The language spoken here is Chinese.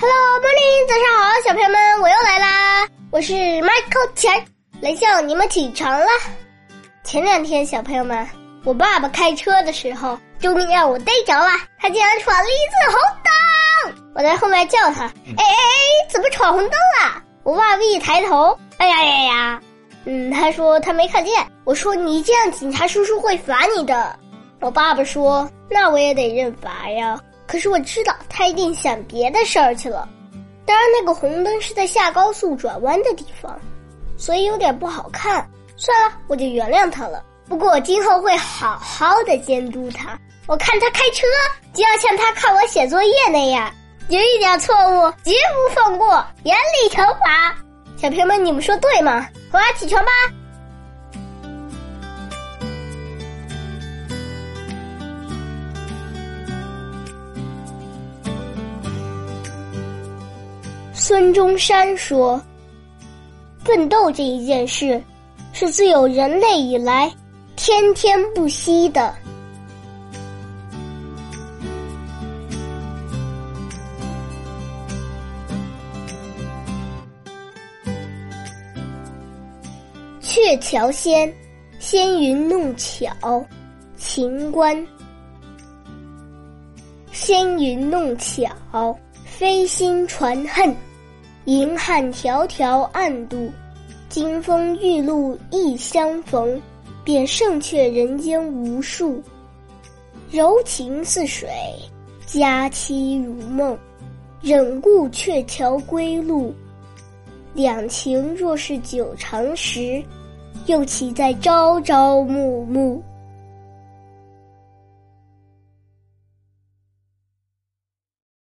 Hello，morning，早上好，小朋友们，我又来啦！我是 Michael 钱，来叫你们起床啦。前两天，小朋友们，我爸爸开车的时候，终于让我逮着了，他竟然闯了一次红灯。我在后面叫他，哎哎哎，怎么闯红灯了？我爸爸一抬头，哎呀呀呀，嗯，他说他没看见。我说你这样，警察叔叔会罚你的。我爸爸说，那我也得认罚呀。可是我知道他一定想别的事儿去了，当然那个红灯是在下高速转弯的地方，所以有点不好看。算了，我就原谅他了。不过我今后会好好的监督他，我看他开车就要像他看我写作业那样，有一点错误绝不放过，严厉惩罚。小朋友们，你们说对吗？快起床吧。孙中山说：“奋斗这一件事，是自有人类以来，天天不息的。鹊桥仙，仙云弄巧，秦观。仙云弄巧，飞心传恨。”银汉迢迢暗度，金风玉露一相逢，便胜却人间无数。柔情似水，佳期如梦，忍顾鹊桥归路。两情若是久长时，又岂在朝朝暮暮。